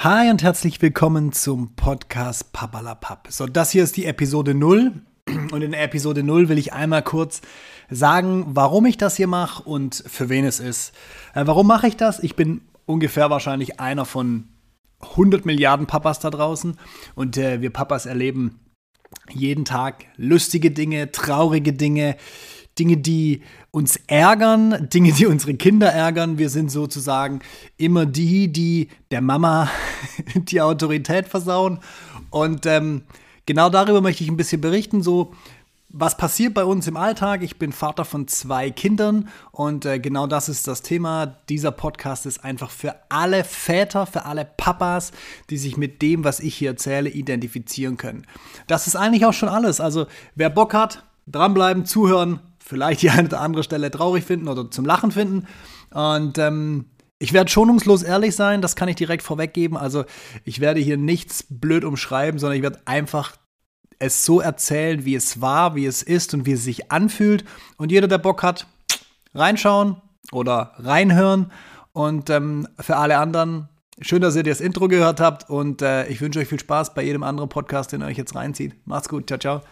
Hi und herzlich willkommen zum Podcast Papalapap. So, das hier ist die Episode 0 und in Episode 0 will ich einmal kurz sagen, warum ich das hier mache und für wen es ist. Äh, warum mache ich das? Ich bin ungefähr wahrscheinlich einer von 100 Milliarden Papas da draußen und äh, wir Papas erleben jeden Tag lustige Dinge, traurige Dinge, Dinge, die uns ärgern, Dinge, die unsere Kinder ärgern. Wir sind sozusagen immer die, die der Mama die Autorität versauen. Und ähm, genau darüber möchte ich ein bisschen berichten. So, was passiert bei uns im Alltag? Ich bin Vater von zwei Kindern und äh, genau das ist das Thema. Dieser Podcast ist einfach für alle Väter, für alle Papas, die sich mit dem, was ich hier erzähle, identifizieren können. Das ist eigentlich auch schon alles. Also wer Bock hat, dranbleiben, zuhören, vielleicht die eine oder andere Stelle traurig finden oder zum Lachen finden. Und ähm, ich werde schonungslos ehrlich sein, das kann ich direkt vorweggeben. Also ich werde hier nichts blöd umschreiben, sondern ich werde einfach es so erzählen, wie es war, wie es ist und wie es sich anfühlt. Und jeder, der Bock hat, reinschauen oder reinhören. Und ähm, für alle anderen, schön, dass ihr das Intro gehört habt. Und äh, ich wünsche euch viel Spaß bei jedem anderen Podcast, den ihr euch jetzt reinzieht. Macht's gut. Ciao, ciao.